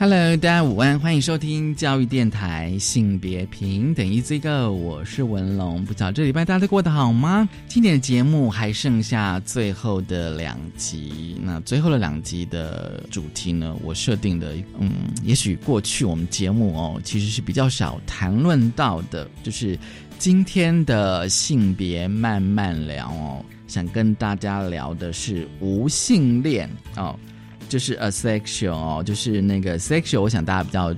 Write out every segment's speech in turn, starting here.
Hello，大家午安，欢迎收听教育电台性别平等 Easy Go，我是文龙。不知道这礼拜大家都过得好吗？今天的节目还剩下最后的两集，那最后的两集的主题呢？我设定的，嗯，也许过去我们节目哦，其实是比较少谈论到的，就是今天的性别慢慢聊哦，想跟大家聊的是无性恋哦。就是 asexual 哦，就是那个 sexual，我想大家比较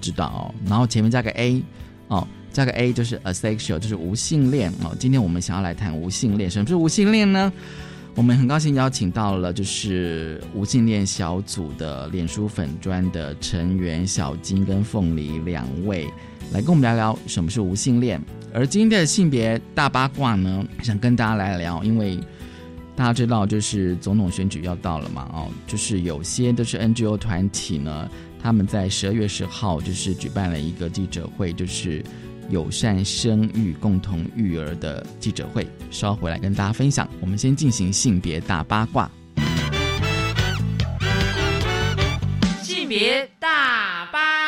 知道哦。然后前面加个 a 哦，加个 a 就是 asexual，就是无性恋哦。今天我们想要来谈无性恋，什么是无性恋呢？我们很高兴邀请到了就是无性恋小组的脸书粉专的成员小金跟凤梨两位来跟我们聊聊什么是无性恋。而今天的性别大八卦呢，想跟大家来聊，因为。大家知道，就是总统选举要到了嘛？哦，就是有些都是 NGO 团体呢，他们在十二月十号就是举办了一个记者会，就是友善生育、共同育儿的记者会，稍后回来跟大家分享。我们先进行性别大八卦。性别大八卦。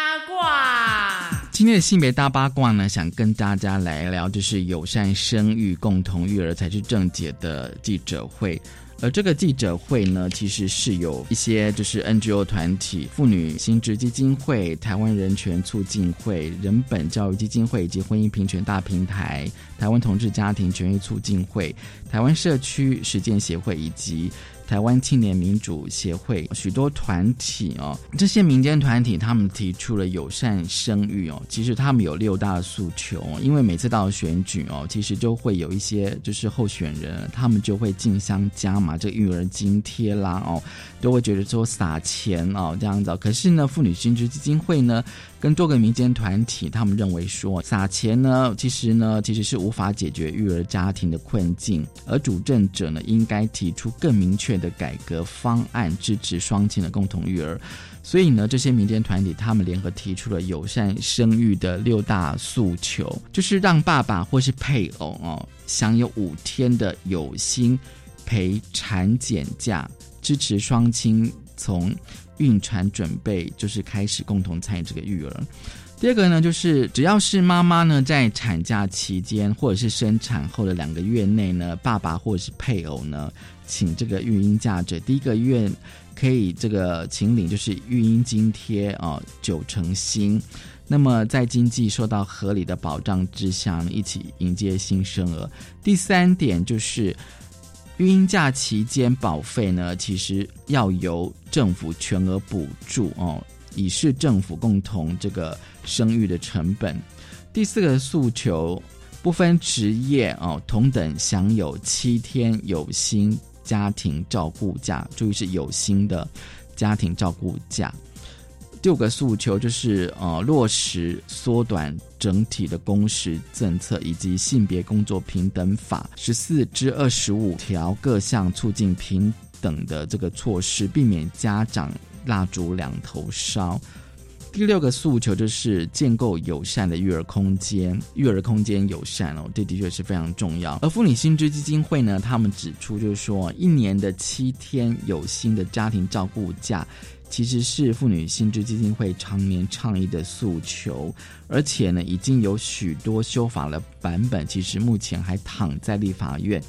今天的性别大八卦呢，想跟大家来聊，就是友善生育、共同育儿才是正解的记者会。而这个记者会呢，其实是有一些就是 NGO 团体、妇女新知基金会、台湾人权促进会、人本教育基金会以及婚姻平权大平台、台湾同志家庭权益促进会、台湾社区实践协会以及。台湾青年民主协会许多团体哦，这些民间团体他们提出了友善生育哦，其实他们有六大诉求。因为每次到选举哦，其实就会有一些就是候选人，他们就会竞相加码这育儿津贴啦哦，都会觉得说撒钱哦这样子。可是呢，妇女新知基金会呢。跟多个民间团体，他们认为说撒钱呢，其实呢，其实是无法解决育儿家庭的困境，而主政者呢，应该提出更明确的改革方案，支持双亲的共同育儿。所以呢，这些民间团体他们联合提出了友善生育的六大诉求，就是让爸爸或是配偶哦，享有五天的有薪陪产检假，支持双亲从。孕产准备就是开始共同参与这个育儿。第二个呢，就是只要是妈妈呢在产假期间或者是生产后的两个月内呢，爸爸或者是配偶呢请这个育婴假者，第一个月可以这个请领就是育婴津贴啊九成新。那么在经济受到合理的保障之下呢，一起迎接新生儿。第三点就是。育婴假期间保费呢，其实要由政府全额补助哦，以示政府共同这个生育的成本。第四个诉求，不分职业哦，同等享有七天有薪家庭照顾假，注意是有薪的家庭照顾假。六个诉求就是呃落实缩短整体的工时政策，以及性别工作平等法十四至二十五条各项促进平等的这个措施，避免家长蜡烛两头烧。第六个诉求就是建构友善的育儿空间，育儿空间友善哦，这的确是非常重要。而妇女薪资基金会呢，他们指出就是说，一年的七天有薪的家庭照顾假。其实是妇女薪资基金会常年倡议的诉求，而且呢，已经有许多修法的版本，其实目前还躺在立法院。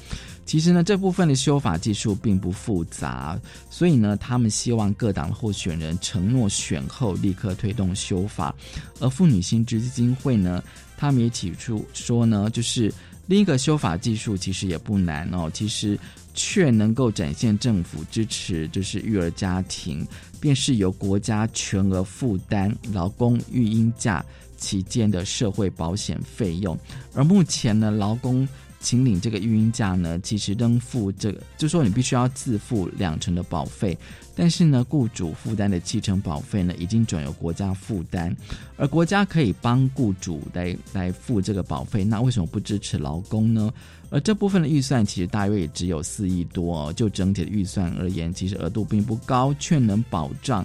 其实呢，这部分的修法技术并不复杂，所以呢，他们希望各党的候选人承诺选后立刻推动修法。而妇女薪资基金会呢，他们也提出说呢，就是另一个修法技术其实也不难哦，其实却能够展现政府支持，就是育儿家庭。便是由国家全额负担劳工育婴假期间的社会保险费用，而目前呢，劳工请领这个育婴假呢，其实仍付这个，就说你必须要自付两成的保费。但是呢，雇主负担的七成保费呢，已经转由国家负担，而国家可以帮雇主来来付这个保费，那为什么不支持劳工呢？而这部分的预算其实大约也只有四亿多，就整体的预算而言，其实额度并不高，却能保障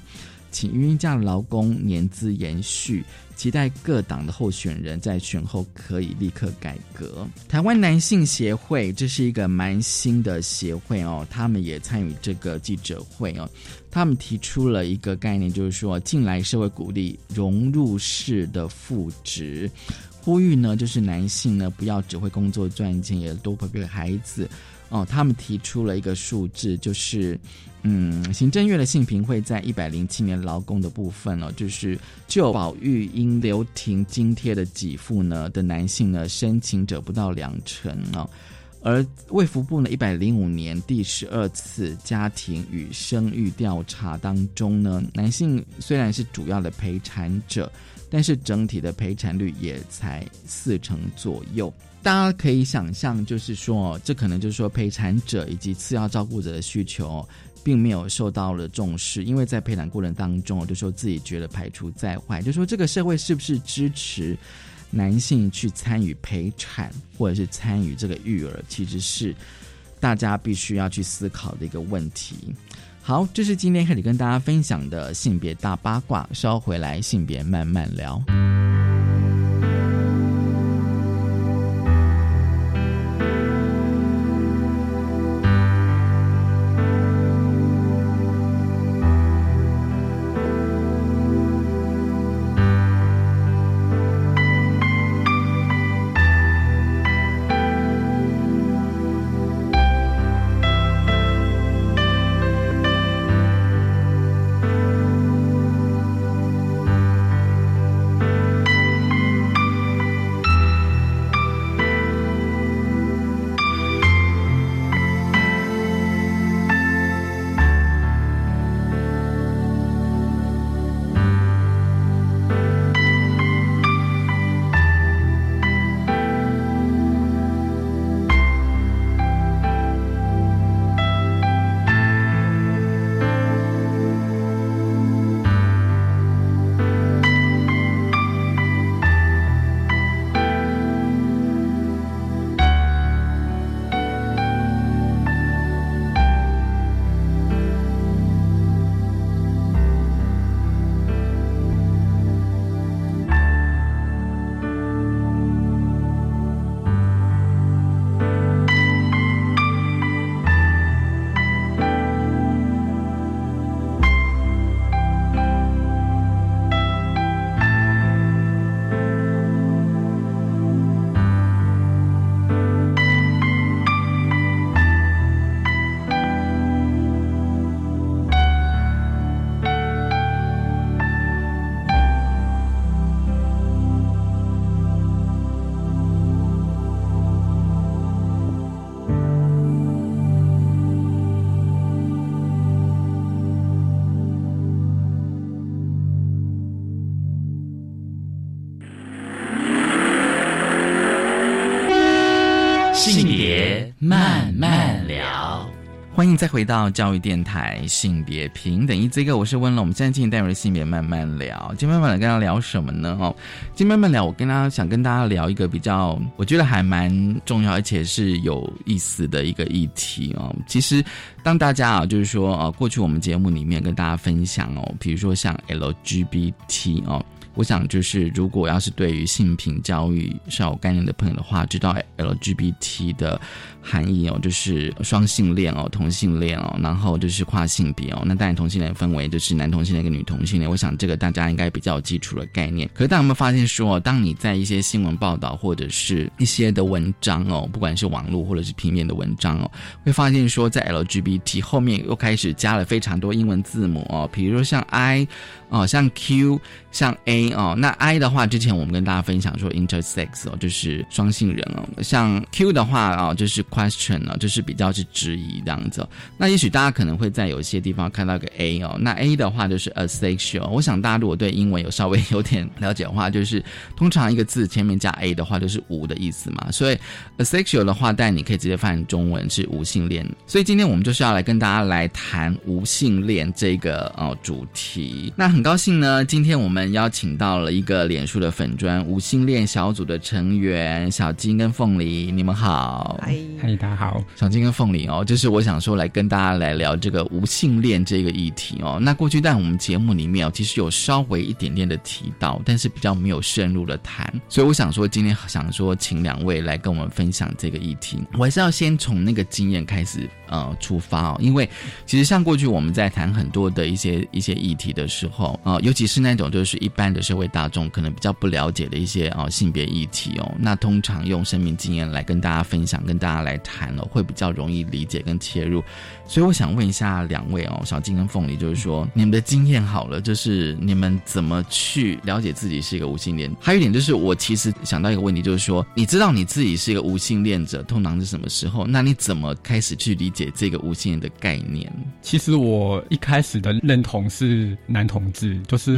请育婴假的劳工年资延续。期待各党的候选人在选后可以立刻改革。台湾男性协会这是一个蛮新的协会哦，他们也参与这个记者会哦。他们提出了一个概念，就是说近来社会鼓励融入式的复职，呼吁呢就是男性呢不要只会工作赚钱，也多陪陪孩子哦。他们提出了一个数字，就是。嗯，行政院的性平会在一百零七年劳工的部分哦，就是就保育因留停津贴的给付呢的男性呢，申请者不到两成哦。而卫福部呢，一百零五年第十二次家庭与生育调查当中呢，男性虽然是主要的陪产者，但是整体的陪产率也才四成左右。大家可以想象，就是说，这可能就是说陪产者以及次要照顾者的需求。并没有受到了重视，因为在陪产过程当中，就说自己觉得排除在外，就说这个社会是不是支持男性去参与陪产或者是参与这个育儿，其实是大家必须要去思考的一个问题。好，这是今天开始跟大家分享的性别大八卦，稍回来性别慢慢聊。性别慢慢聊欢迎再回到教育电台性别平等一这个我是温龙，我们现在进行带入性别慢慢聊。今天慢慢聊跟大家聊什么呢？哦，今天慢慢聊，我跟大家想跟大家聊一个比较，我觉得还蛮重要而且是有意思的一个议题哦。其实当大家啊，就是说啊，过去我们节目里面跟大家分享哦，比如说像 LGBT 哦。我想，就是如果要是对于性平教育稍有概念的朋友的话，知道 LGBT 的含义哦，就是双性恋哦、同性恋哦，然后就是跨性别哦。那当然，同性恋分为就是男同性恋跟女同性恋。我想这个大家应该比较有基础的概念。可是大家有没有发现说，当你在一些新闻报道或者是一些的文章哦，不管是网络或者是平面的文章哦，会发现说，在 LGBT 后面又开始加了非常多英文字母哦，比如说像 I 哦，像 Q，像 A。哦，那 I 的话，之前我们跟大家分享说 intersex 哦，就是双性人哦。像 Q 的话啊，就是 question 哦，就是比较是质疑这样子。那也许大家可能会在有些地方看到个 A 哦，那 A 的话就是 asexual。我想大家如果对英文有稍微 有点了解的话，就是通常一个字前面加 A 的话，就是无的意思嘛。所以 asexual 的话，但你可以直接翻译中文是无性恋。所以今天我们就是要来跟大家来谈无性恋这个哦主题。那很高兴呢，今天我们邀请到了一个脸书的粉砖无性恋小组的成员小金跟凤梨，你们好，嗨嗨，大家好，小金跟凤玲哦，就是我想说来跟大家来聊这个无性恋这个议题哦。那过去在我们节目里面哦，其实有稍微一点点的提到，但是比较没有深入的谈，所以我想说今天想说请两位来跟我们分享这个议题，我还是要先从那个经验开始呃出发哦，因为其实像过去我们在谈很多的一些一些议题的时候啊，尤其是那种就是一般的社会大众可能比较不了解的一些啊性别议题哦，那通常用生命经验来跟大家分享，跟大家来谈了，会比较容易理解跟切入。所以我想问一下两位哦，小金跟凤梨，就是说你们的经验好了，就是你们怎么去了解自己是一个无性恋？还有一点就是，我其实想到一个问题，就是说你知道你自己是一个无性恋者，通常是什么时候？那你怎么开始去理解这个无性恋的概念？其实我一开始的认同是男同志，就是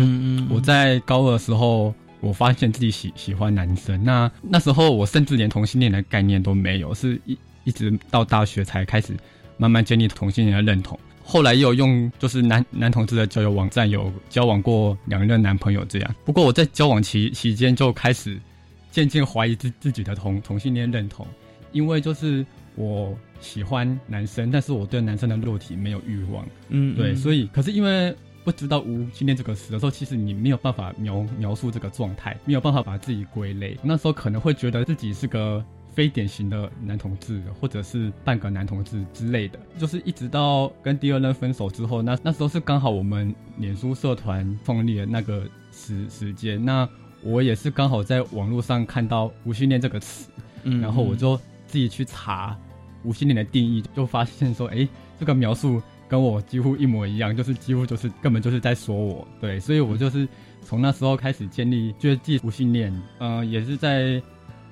我在高二的时候，我发现自己喜喜欢男生。那那时候我甚至连同性恋的概念都没有，是一一直到大学才开始。慢慢建立同性恋的认同，后来又用就是男男同志的交友网站有交往过两任男朋友这样。不过我在交往期期间就开始渐渐怀疑自自己的同同性恋认同，因为就是我喜欢男生，但是我对男生的肉体没有欲望。嗯，对，所以可是因为不知道无性恋这个词的时候，其实你没有办法描描述这个状态，没有办法把自己归类。那时候可能会觉得自己是个。非典型的男同志，或者是半个男同志之类的，就是一直到跟第二任分手之后，那那时候是刚好我们脸书社团创立的那个时时间，那我也是刚好在网络上看到无性恋这个词，嗯，然后我就自己去查无性恋的定义，就发现说，哎，这个描述跟我几乎一模一样，就是几乎就是根本就是在说我，对，所以我就是从那时候开始建立，就是记无性恋，嗯，也是在。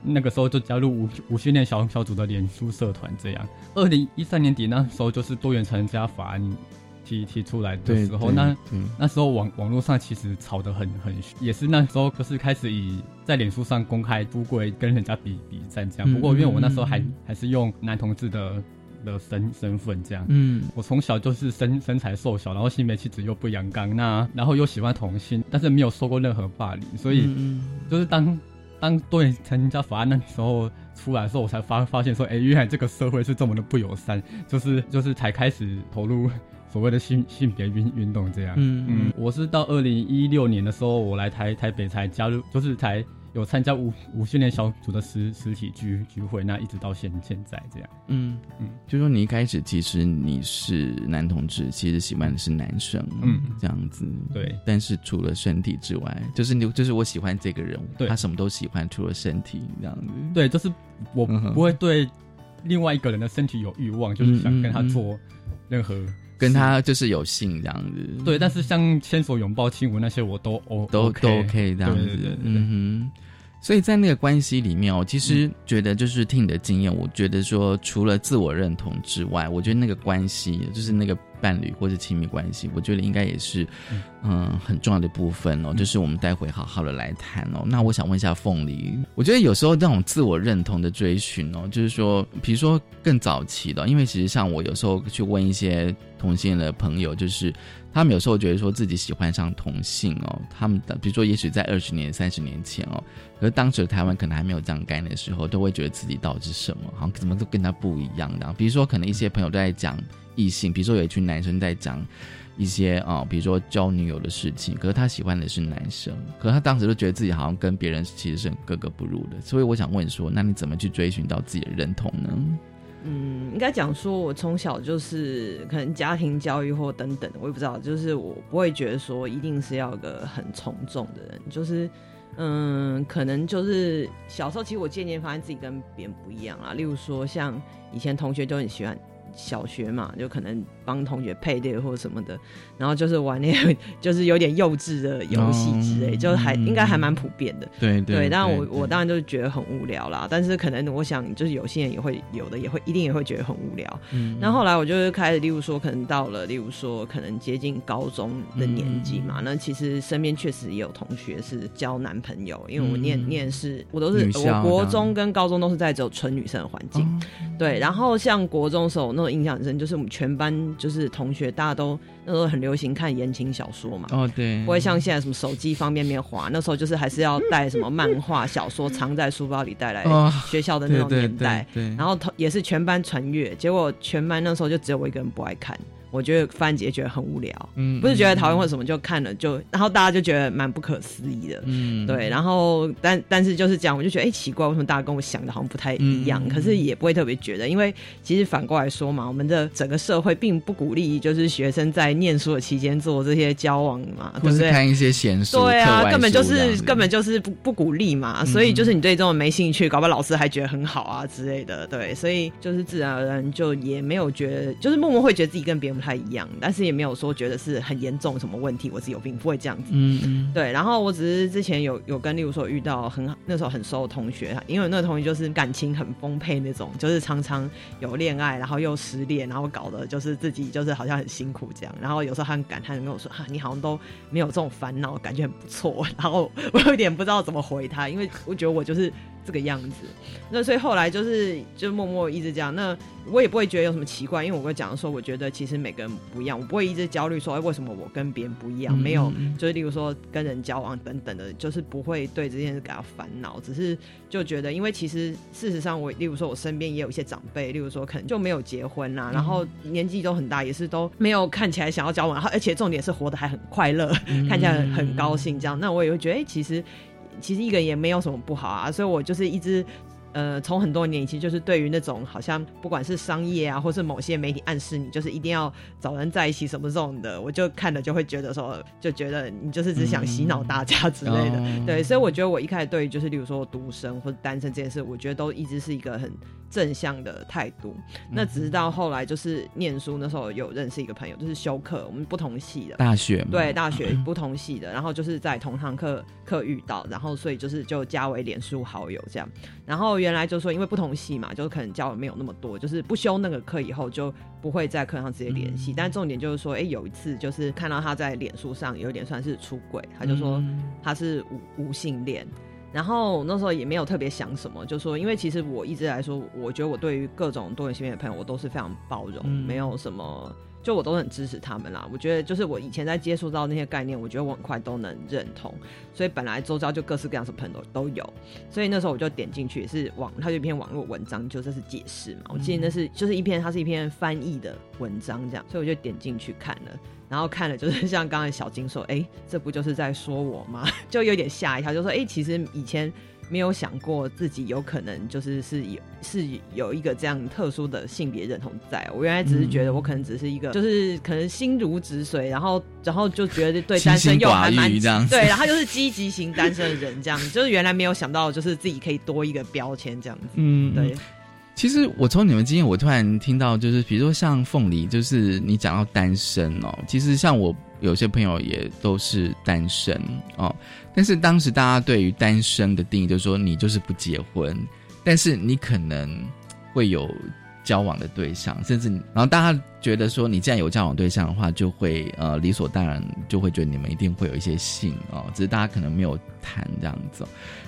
那个时候就加入无无训练小小组的脸书社团，这样。二零一三年底那时候就是多元成家法案提提出来的时候，那那时候网网络上其实吵得很很，也是那时候就是开始以在脸书上公开出柜跟人家比比战这样。不过因为我那时候还还是用男同志的的身身份这样，嗯，我从小就是身身材瘦小，然后性别气质又不阳刚，那然后又喜欢同性，但是没有受过任何霸凌，所以就是当。当多元成家法案那时候出来的时候，我才发发现说，哎，原来这个社会是这么的不友善，就是就是才开始投入所谓的性性别运运动这样。嗯嗯，我是到二零一六年的时候，我来台台北才加入，就是才。有参加五五训练小组的实实体聚聚会，那一直到现现在这样。嗯嗯，就说你一开始其实你是男同志，其实喜欢的是男生，嗯，这样子。对，但是除了身体之外，就是你就是我喜欢这个人，他什么都喜欢，除了身体这样子。对，就是我不会对另外一个人的身体有欲望，就是想跟他做任何跟他就是有性这样子。对，但是像牵手、拥抱、亲吻那些，我都 O 都都 OK 这样子。嗯哼。所以在那个关系里面我，其实觉得就是听你的经验，我觉得说除了自我认同之外，我觉得那个关系就是那个伴侣或者亲密关系，我觉得应该也是嗯很重要的部分哦。就是我们待会好好的来谈哦。那我想问一下凤梨，我觉得有时候那种自我认同的追寻哦，就是说，比如说更早期的，因为其实像我有时候去问一些同性的朋友，就是。他们有时候觉得说自己喜欢上同性哦，他们的比如说也许在二十年、三十年前哦，可是当时的台湾可能还没有这样概念的时候，都会觉得自己到底是什么，好像怎么都跟他不一样的。比如说可能一些朋友都在讲异性，比如说有一群男生在讲一些啊，比如说交女友的事情，可是他喜欢的是男生，可是他当时都觉得自己好像跟别人其实是格格不入的。所以我想问说，那你怎么去追寻到自己的认同呢？嗯，应该讲说，我从小就是可能家庭教育或等等，我也不知道，就是我不会觉得说一定是要个很从众的人，就是嗯，可能就是小时候，其实我渐渐发现自己跟别人不一样啊。例如说，像以前同学就很喜欢小学嘛，就可能帮同学配对或者什么的，然后就是玩那个 就是有点幼稚的游戏之类，就还应该还蛮普遍的。对对，但我我当然就是觉得很无聊啦。但是可能我想，就是有些人也会有的，也会一定也会觉得很无聊。嗯，那后来我就是开始，例如说，可能到了，例如说，可能接近高中的年纪嘛，那其实身边确实也有同学是交男朋友，因为我念念是，我都是我国中跟高中都是在走纯女生的环境。对，然后像国中时候那种印象很深，就是我们全班就是同学，大家都那时候很流行看言情小说嘛。哦，对，不会像现在什么手机方便面滑，那时候就是还是要带什么漫画小说藏在书包里带来学校的那种年代。对，然后也是全班传阅，结果全班那时候就只有我一个人不爱看。我觉得番姐觉得很无聊，嗯，不是觉得讨厌或者什么，就看了就，然后大家就觉得蛮不可思议的，嗯，对，然后但但是就是这样，我就觉得哎奇怪，为什么大家跟我想的好像不太一样？可是也不会特别觉得，因为其实反过来说嘛，我们的整个社会并不鼓励就是学生在念书的期间做这些交往嘛，或是看一些闲书，对啊，根本就是根本就是不不鼓励嘛，所以就是你对这种没兴趣，搞不好老师还觉得很好啊之类的，对，所以就是自然而然就也没有觉得，就是默默会觉得自己跟别人不太一样，但是。也没有说觉得是很严重什么问题，我是有病，不会这样子。嗯嗯，对。然后我只是之前有有跟，例如说遇到很那时候很熟的同学，因为那个同学就是感情很丰沛那种，就是常常有恋爱，然后又失恋，然后搞得就是自己就是好像很辛苦这样。然后有时候他很感叹跟我说：“哈，你好像都没有这种烦恼，感觉很不错。”然后我有点不知道怎么回他，因为我觉得我就是这个样子。那所以后来就是就默默一直这样。那我也不会觉得有什么奇怪，因为我会讲说，我觉得其实每个人不一样，我不会一直焦虑说，哎，为什么我跟别人不一样？没有，就是例如说跟人交往等等的，就是不会对这件事感到烦恼，只是就觉得，因为其实事实上，我例如说我身边也有一些长辈，例如说可能就没有结婚啊，然后年纪都很大，也是都没有看起来想要交往，然后而且重点是活得还很快乐，看起来很高兴这样，那我也会觉得，哎，其实其实一个人也没有什么不好啊，所以我就是一直。呃，从很多年以前，就是对于那种好像不管是商业啊，或是某些媒体暗示你，就是一定要找人在一起什么这种的，我就看了就会觉得说，就觉得你就是只想洗脑大家之类的。对，所以我觉得我一开始对于就是例如说独生或者单身这件事，我觉得都一直是一个很正向的态度。那直到后来就是念书那时候有认识一个朋友，就是修课，我们不同系的大学，对大学不同系的，然后就是在同堂课课遇到，然后所以就是就加为脸书好友这样，然后。原来就说，因为不同系嘛，就可能交友没有那么多，就是不修那个课以后就不会在课上直接联系。但重点就是说，哎，有一次就是看到他在脸书上有点算是出轨，他就说他是无无性恋。然后那时候也没有特别想什么，就说因为其实我一直来说，我觉得我对于各种多元性别的朋友，我都是非常包容，没有什么。就我都很支持他们啦，我觉得就是我以前在接触到那些概念，我觉得我很快都能认同，所以本来周遭就各式各样的朋友都有，所以那时候我就点进去，是网，它就一篇网络文章，就这是解释嘛，我记得那是就是一篇，它是一篇翻译的文章这样，所以我就点进去看了，然后看了就是像刚才小金说，哎，这不就是在说我吗？就有点吓一跳，就说，哎，其实以前。没有想过自己有可能就是是有是有一个这样特殊的性别认同在。我原来只是觉得我可能只是一个，就是可能心如止水，然后然后就觉得对单身又还蛮对，然后就是 积极型单身的人这样，就是原来没有想到就是自己可以多一个标签这样子。嗯，对。其实我从你们经验，我突然听到就是比如说像凤梨，就是你讲到单身哦，其实像我有些朋友也都是单身哦。但是当时大家对于单身的定义就是说，你就是不结婚，但是你可能会有交往的对象，甚至然后大家觉得说，你既然有交往对象的话，就会呃理所当然就会觉得你们一定会有一些性哦，只是大家可能没有谈这样子。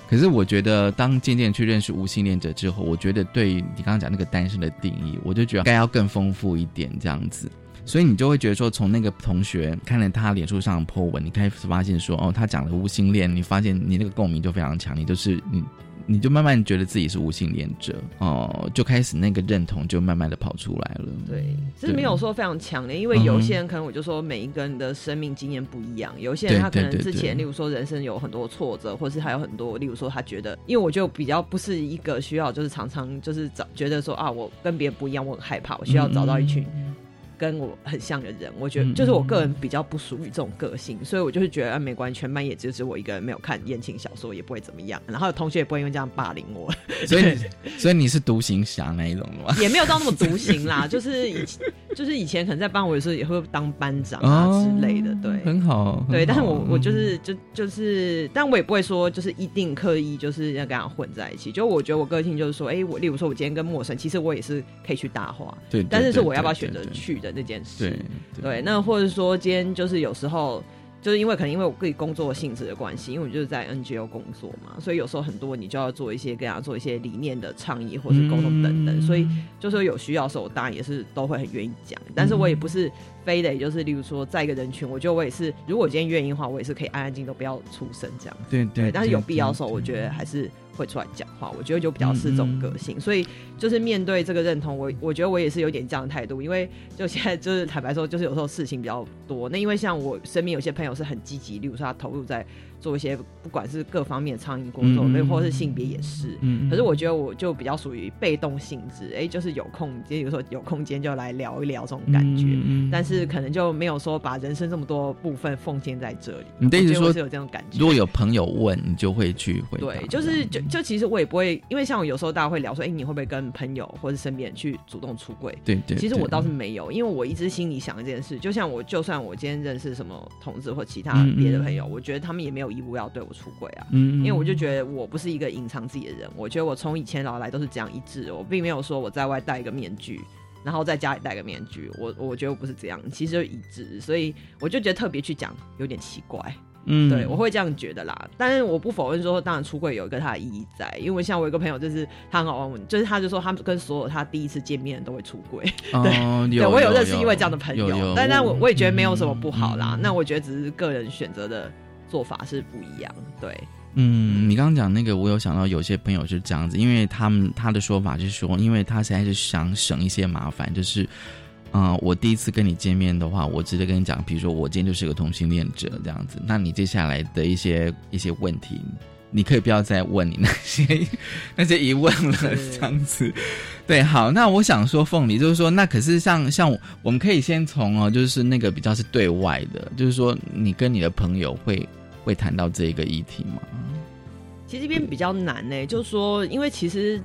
可是我觉得，当渐渐去认识无性恋者之后，我觉得对于你刚刚讲那个单身的定义，我就觉得该要更丰富一点这样子。所以你就会觉得说，从那个同学看了他脸书上 po 文，你开始发现说，哦，他讲了无性恋，你发现你那个共鸣就非常强，你就是你，你就慢慢觉得自己是无性恋者，哦，就开始那个认同就慢慢的跑出来了。对，是没有说非常强烈，因为有些人可能我就说每一个人的生命经验不一样，有些人他可能之前，例如说人生有很多挫折，或是还有很多，例如说他觉得，因为我就比较不是一个需要就是常常就是找觉得说啊，我跟别人不一样，我很害怕，我需要找到一群。跟我很像的人，我觉得就是我个人比较不属于这种个性，所以我就是觉得没关系，全班也只是我一个人没有看言情小说，也不会怎么样。然后同学也不会因为这样霸凌我。所以，所以你是独行侠那一种吗？也没有到那么独行啦，就是以就是以前可能在班，我有时候也会当班长啊之类的，对，很好。对，但是我我就是就就是，但我也不会说就是一定刻意就是要跟他混在一起。就我觉得我个性就是说，哎，我例如说我今天跟陌生，其实我也是可以去搭话，对，但是是我要不要选择去的那件事。对，那或者说今天就是有时候，就是因为可能因为我自己工作性质的关系，因为我就是在 NGO 工作嘛，所以有时候很多你就要做一些跟他做一些理念的倡议或是沟通等等，所以就说有需要的时候，我当然也是都会很愿意讲，但是我也不是非得就是例如说在一个人群，我觉得我也是，如果今天愿意的话，我也是可以安安静静都不要出声这样。对对，但是有必要的时候，我觉得还是。会出来讲话，我觉得就比较是这种个性，所以就是面对这个认同，我我觉得我也是有点这样的态度，因为就现在就是坦白说，就是有时候事情比较多，那因为像我身边有些朋友是很积极，例如说他投入在。做一些不管是各方面餐饮工作，没或者是性别也是。嗯，可是我觉得我就比较属于被动性质，哎，就是有空，就有时候有空间就来聊一聊这种感觉。嗯，但是可能就没有说把人生这么多部分奉献在这里。你的意思说是有这种感觉？如果有朋友问，你就会去回答。对，就是就就其实我也不会，因为像我有时候大家会聊说，哎，你会不会跟朋友或者身边人去主动出柜？对对。其实我倒是没有，因为我一直心里想一件事，就像我就算我今天认识什么同志或其他别的朋友，我觉得他们也没有义务要对我出。轨啊，嗯，因为我就觉得我不是一个隐藏自己的人，我觉得我从以前老来都是这样一致，我并没有说我在外戴一个面具，然后在家里戴个面具，我我觉得我不是这样，其实就一致，所以我就觉得特别去讲有点奇怪，嗯，对我会这样觉得啦，但是我不否认说，当然出柜有一个它的意义在，因为像我有个朋友就是他很好玩，就是他就说他跟所有他第一次见面都会出柜，对，对我有认识一位这样的朋友，但但我我也觉得没有什么不好啦，那我觉得只是个人选择的。做法是不一样，对，嗯，你刚刚讲那个，我有想到有些朋友是这样子，因为他们他的说法就是说，因为他实在是想省一些麻烦，就是，嗯，我第一次跟你见面的话，我直接跟你讲，比如说我今天就是个同性恋者这样子，那你接下来的一些一些问题，你可以不要再问你那些那些疑问了，这样子，对，好，那我想说，凤梨就是说，那可是像像我们可以先从哦，就是那个比较是对外的，就是说你跟你的朋友会。会谈到这一个议题吗？其实这边比较难呢，就是说，因为其实，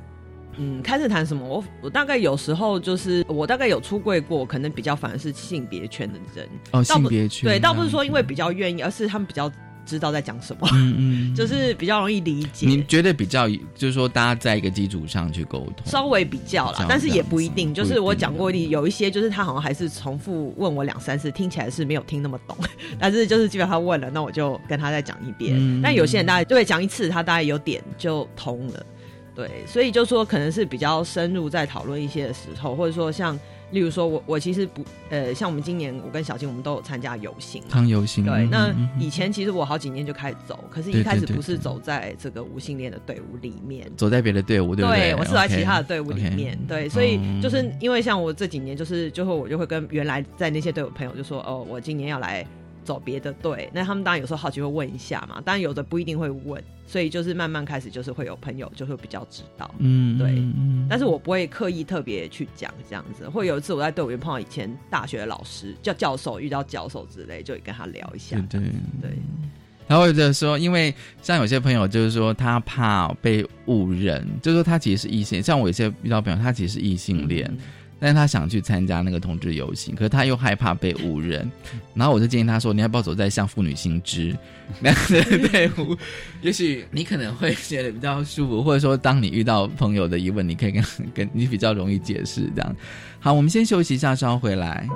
嗯，开始谈什么，我我大概有时候就是我大概有出柜过，可能比较反而是性别圈的人哦，性别圈对，倒不是说因为比较愿意，而是他们比较。知道在讲什么，嗯嗯，就是比较容易理解。你觉得比较，就是说大家在一个基础上去沟通，稍微比较啦，但是也不一定。就是我讲过，有一些就是他好像还是重复问我两三次，听起来是没有听那么懂。但是就是基本上问了，那我就跟他再讲一遍。但有些人大概对讲一次，他大概有点就通了。对，所以就说可能是比较深入在讨论一些的时候，或者说像。例如说，我我其实不呃，像我们今年我跟小金，我们都有参加游行，当游行。对，那以前其实我好几年就开始走，可是一开始不是走在这个无性恋的队伍里面，走在别的队伍，对不对？我是在其他的队伍里面，对，所以就是因为像我这几年，就是最后我就会跟原来在那些队伍朋友就说，哦，我今年要来。走别的队，那他们当然有时候好奇会问一下嘛，当然有的不一定会问，所以就是慢慢开始就是会有朋友就会比较知道，嗯，对，但是我不会刻意特别去讲这样子，会有一次我在队伍里碰到以前大学的老师叫教授，遇到教授之类，就跟他聊一下，对对，然后或者说，因为像有些朋友就是说他怕被误认，就是说他其实是异性，像我有些遇到朋友，他其实是异性恋。但他想去参加那个同志游行，可是他又害怕被误认，然后我就建议他说：“你要不要走在像妇女心知那样的队伍？也许你可能会觉得比较舒服，或者说当你遇到朋友的疑问，你可以跟跟你比较容易解释这样。”好，我们先休息一下，稍后回来。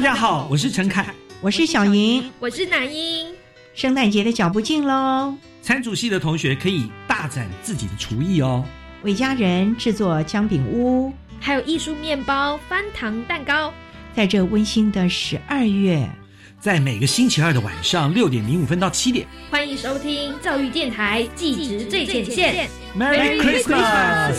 大家好，我是陈凯，我是小莹，我是南英。圣诞节的脚步近喽，餐主系的同学可以大展自己的厨艺哦，为家人制作姜饼屋，还有艺术面包、翻糖蛋糕。在这温馨的十二月，在每个星期二的晚上六点零五分到七点，欢迎收听教育电台技职最前线，Merry Christmas。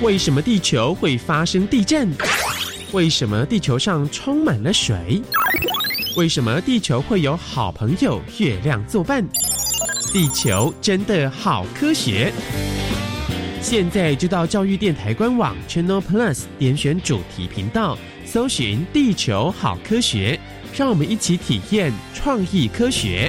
为什么地球会发生地震？为什么地球上充满了水？为什么地球会有好朋友月亮作伴？地球真的好科学！现在就到教育电台官网 Channel Plus 点选主题频道，搜寻“地球好科学”，让我们一起体验创意科学。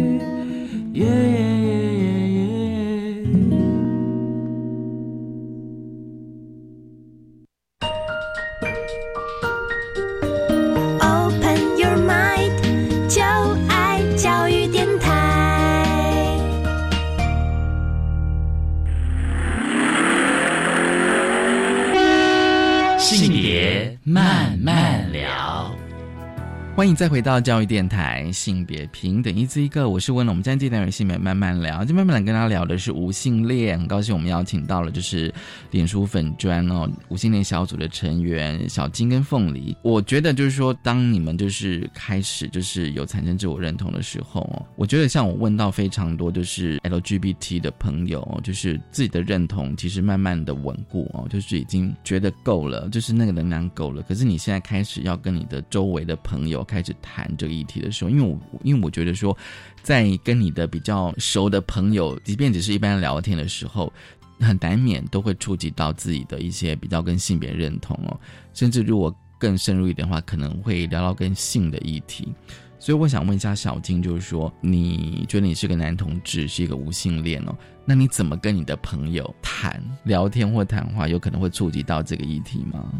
欢迎再回到教育电台，性别平等一字一个，我是温龙。我们今天这单元性别慢慢聊，就慢慢来跟大家聊的是无性恋。很高兴我们邀请到了就是脸书粉砖哦无性恋小组的成员小金跟凤梨。我觉得就是说，当你们就是开始就是有产生自我认同的时候哦，我觉得像我问到非常多就是 LGBT 的朋友，就是自己的认同其实慢慢的稳固哦，就是已经觉得够了，就是那个能量够了。可是你现在开始要跟你的周围的朋友。开始谈这个议题的时候，因为我因为我觉得说，在跟你的比较熟的朋友，即便只是一般聊天的时候，很难免都会触及到自己的一些比较跟性别认同哦，甚至如果更深入一点的话，可能会聊到跟性的议题。所以我想问一下小金，就是说，你觉得你是个男同志，是一个无性恋哦，那你怎么跟你的朋友谈聊天或谈话，有可能会触及到这个议题吗？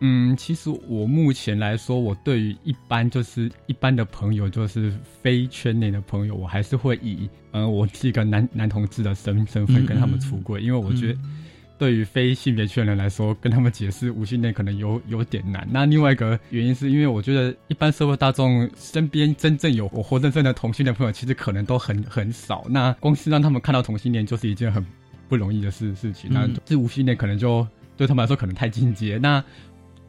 嗯，其实我目前来说，我对于一般就是一般的朋友，就是非圈内的朋友，我还是会以嗯，我是一个男男同志的身身份跟他们出柜，因为我觉得对于非性别圈人来说，跟他们解释无性恋可能有有点难。那另外一个原因是因为我觉得一般社会大众身边真正有我活生生的同性恋朋友，其实可能都很很少。那光是让他们看到同性恋，就是一件很不容易的事事情。那这无性恋可能就对他们来说可能太进阶。那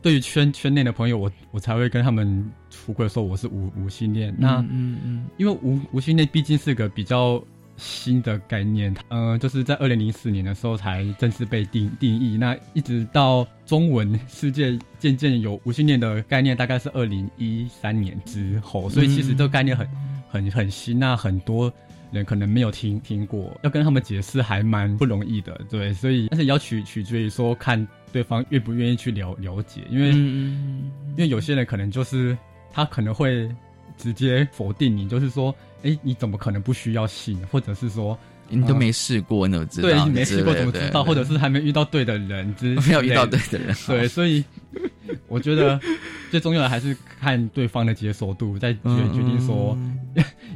对于圈圈内的朋友，我我才会跟他们出柜说我是无无性恋。那嗯嗯，因为无无性恋毕竟是个比较新的概念，呃，就是在二零零四年的时候才正式被定定义。那一直到中文世界渐渐有无性恋的概念，大概是二零一三年之后。所以其实这个概念很很很新，那很多人可能没有听听过，要跟他们解释还蛮不容易的。对，所以但是也要取取决于说看。对方愿不愿意去了了解？因为，因为有些人可能就是他可能会直接否定你，就是说，哎，你怎么可能不需要信？或者是说，你都没试过，你怎么知道？对，没试过怎么知道？或者是还没遇到对的人，没有遇到对的人。对，所以我觉得最重要的还是看对方的接受度，再决决定说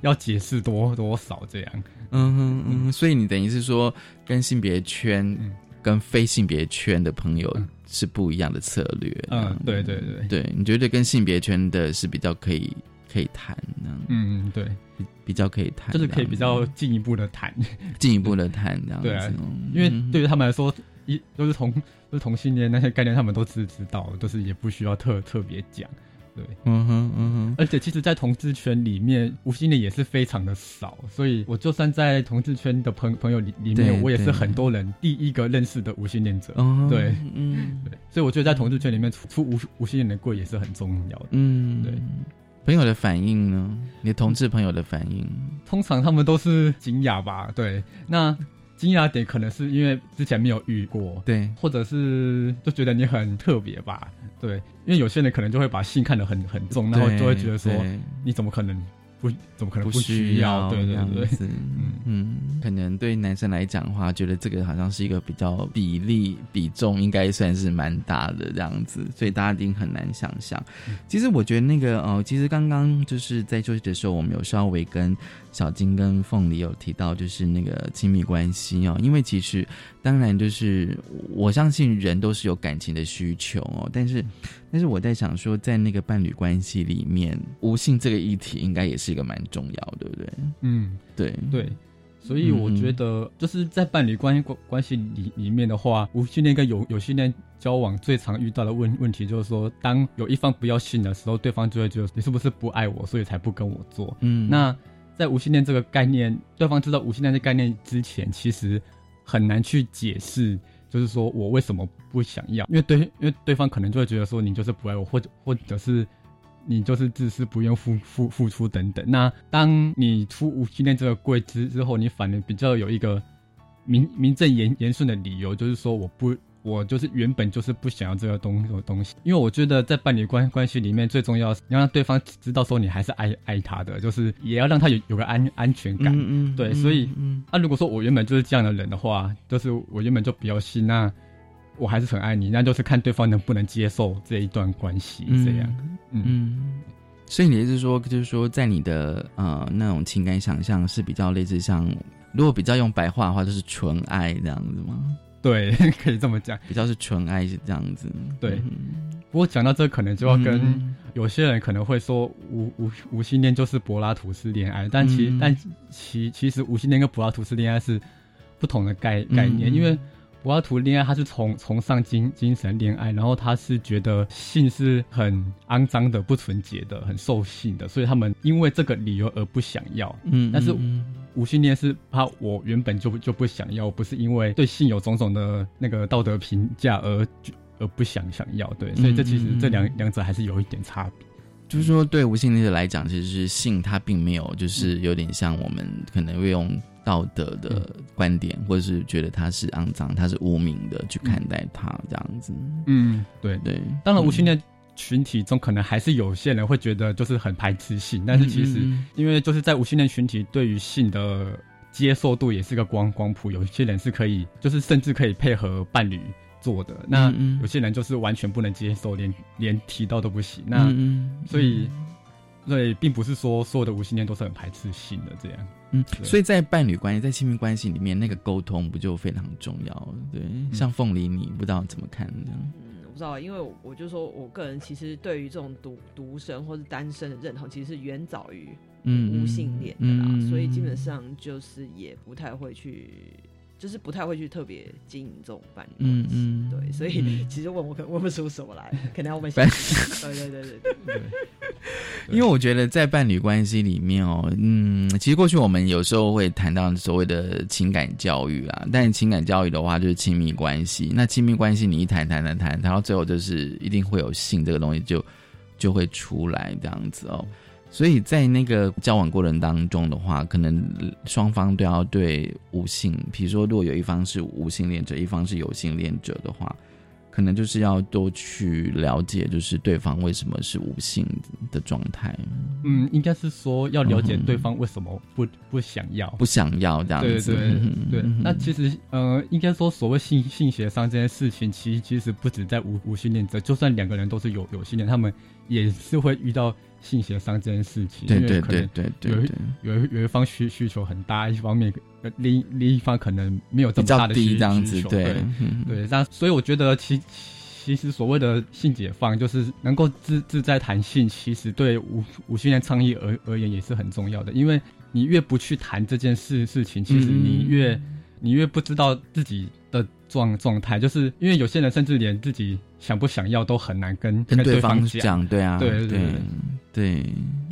要解释多多少这样。嗯嗯嗯，所以你等于是说跟性别圈。跟非性别圈的朋友是不一样的策略。嗯，对对对，对你觉得跟性别圈的是比较可以可以谈呢？嗯，对，比较可以谈，就是可以比较进一步的谈，进一步的 谈这样子。对啊，因为对于他们来说，一都是同都是同性恋那些概念，他们都知知道，都是也不需要特特别讲。对，嗯哼嗯哼。而且其实，在同志圈里面，无性恋也是非常的少，所以我就算在同志圈的朋朋友里里面，我也是很多人第一个认识的无性恋者。对，嗯，对。所以我觉得在同志圈里面出出无无性恋的柜也是很重要的。嗯，对。朋友的反应呢？你同志朋友的反应，通常他们都是惊讶吧？对，那。惊讶点可能是因为之前没有遇过，对，或者是就觉得你很特别吧，对，因为有些人可能就会把性看得很很重，然后就会觉得说你怎么可能。不怎么可能不需要？对对对，嗯嗯，可能对男生来讲的话，觉得这个好像是一个比较比例比重，应该算是蛮大的这样子，所以大家一定很难想象。其实我觉得那个呃，其实刚刚就是在休息的时候，我们有稍微跟小金跟凤梨有提到，就是那个亲密关系哦，因为其实当然就是我相信人都是有感情的需求哦，但是。但是我在想说，在那个伴侣关系里面，无性这个议题应该也是一个蛮重要，对不对？嗯，对对。所以我觉得，就是在伴侣关关关系里里面的话，无性恋跟有有性恋交往最常遇到的问问题，就是说，当有一方不要性的时候，对方就会觉得你是不是不爱我，所以才不跟我做。嗯，那在无性恋这个概念，对方知道无性恋这概念之前，其实很难去解释。就是说我为什么不想要？因为对，因为对方可能就会觉得说你就是不爱我，或者或者是你就是自私，不愿付付付出等等。那当你出无性恋这个柜之之后，你反而比较有一个名名正言言顺的理由，就是说我不。我就是原本就是不想要这个东东西，因为我觉得在伴侣关关系里面最重要，你要让对方知道说你还是爱爱他的，就是也要让他有有个安安全感。嗯嗯。对，所以，那如果说我原本就是这样的人的话，就是我原本就比较信，那我还是很爱你，那就是看对方能不能接受这一段关系这样。嗯。所以你的意思说，就是说，在你的呃那种情感想象是比较类似像，如果比较用白话的话，就是纯爱这样子吗？对，可以这么讲，比较是纯爱是这样子。对，不过讲到这，可能就要跟有些人可能会说，无无无性恋就是柏拉图式恋爱，但其但其其实无性恋跟柏拉图式恋爱是不同的概概念，因为。柏拉图恋爱，他是崇崇尚精精神恋爱，然后他是觉得性是很肮脏的、不纯洁的、很兽性的，所以他们因为这个理由而不想要。嗯，但是无性恋是怕我原本就就不想要，不是因为对性有种种的那个道德评价而而不想想要。对，所以这其实这两两者还是有一点差别。就是说，对无性恋者来讲，其实是性它并没有，就是有点像我们可能会用。道德的观点，或者是觉得他是肮脏，他是无名的去看待他这样子。嗯，对对。当然，无性恋群体中可能还是有些人会觉得就是很排斥性，但是其实因为就是在无性恋群体对于性的接受度也是个光光谱，有些人是可以，就是甚至可以配合伴侣做的。那有些人就是完全不能接受，连连提到都不行。那所以。对，并不是说所有的无性恋都是很排斥性的这样。嗯，所以在伴侣关系、在亲密关系里面，那个沟通不就非常重要？对，像凤梨，你不知道怎么看呢？嗯，我不知道，因为我就说我个人其实对于这种独独生或是单身的认同，其实是远早于无性恋的啦，所以基本上就是也不太会去。就是不太会去特别经营这种伴侣关系，对，所以其实问我可能问不出什么来，可能要问。对对对对对。因为我觉得在伴侣关系里面哦，嗯，其实过去我们有时候会谈到所谓的情感教育啊，但情感教育的话就是亲密关系。那亲密关系你一谈谈谈谈，谈到最后就是一定会有性这个东西就就会出来这样子哦。所以在那个交往过程当中的话，可能双方都要对无性，比如说如果有一方是无性恋者，一方是有性恋者的话，可能就是要多去了解，就是对方为什么是无性的状态。嗯，应该是说要了解对方为什么 不不想要，不想要这样子。对对对。那其实呃，应该说所谓性性协商这件事情，其实其实不止在无无性恋者，就算两个人都是有有性恋，他们也是会遇到。性协商这件事情，对对对对对，有有有一方需需求很大，一方面另另一方可能没有这么大的需求，对对。那所以我觉得，其其实所谓的性解放，就是能够自自在谈性，其实对无无性恋倡议而而言也是很重要的。因为你越不去谈这件事事情，其实你越你越不知道自己。的状状态，就是因为有些人甚至连自己想不想要都很难跟跟对方讲，对啊，对对对。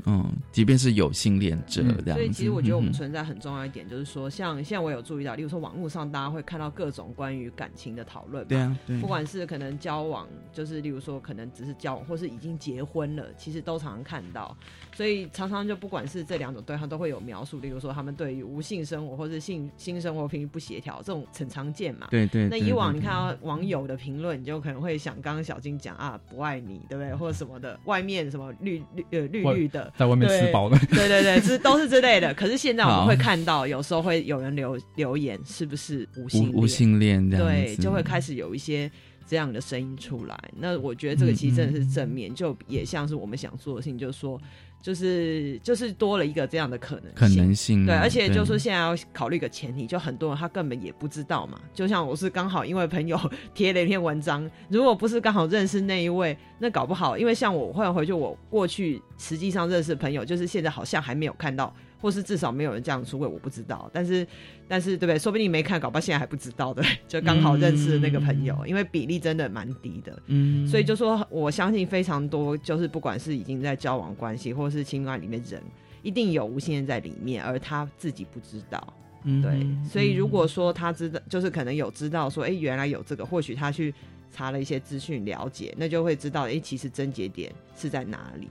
嗯，即便是有性恋者这样，所以其实我觉得我们存在很重要一点，就是说，像现在我有注意到，例如说网络上大家会看到各种关于感情的讨论，对啊，不管是可能交往，就是例如说可能只是交往，或是已经结婚了，其实都常常看到，所以常常就不管是这两种对象都会有描述，例如说他们对于无性生活或是性性生活频率不协调，这种很常见嘛。对对。那以往你看到网友的评论，你就可能会想，刚刚小金讲啊，不爱你，对不对？或者什么的，外面什么绿绿呃绿绿的，在外面吃饱了。对对对，这都是之类的。可是现在我们会看到，有时候会有人留留言，是不是无性无性恋？对，就会开始有一些这样的声音出来。那我觉得这个其实真的是正面，就也像是我们想做的事情，就是说。就是就是多了一个这样的可能可能性，对，而且就是现在要考虑一个前提，就很多人他根本也不知道嘛。就像我是刚好因为朋友 贴了一篇文章，如果不是刚好认识那一位，那搞不好，因为像我后来回去，我过去实际上认识朋友，就是现在好像还没有看到。或是至少没有人这样出轨，我不知道。但是，但是，对不对？说不定没看，搞不好现在还不知道的，就刚好认识的那个朋友，因为比例真的蛮低的。嗯，所以就说，我相信非常多，就是不管是已经在交往关系，或是情感里面人，一定有无限人在里面，而他自己不知道。嗯，对。所以如果说他知道，就是可能有知道说，哎，原来有这个，或许他去查了一些资讯了解，那就会知道，哎，其实症结点是在哪里。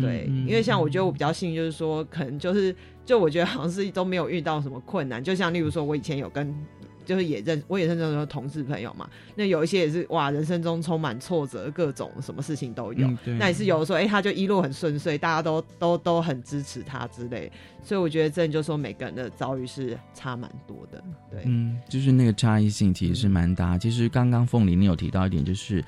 对，因为像我觉得我比较幸运，就是说可能就是，就我觉得好像是都没有遇到什么困难。就像例如说，我以前有跟，就是也认，我也认识很多同事朋友嘛。那有一些也是哇，人生中充满挫折，各种什么事情都有。那也是有的时候，哎，他就一路很顺遂，大家都都都很支持他之类。所以我觉得真的就说每个人的遭遇是差蛮多的。对，嗯，就是那个差异性其实是蛮大。其实刚刚凤梨你有提到一点，就是。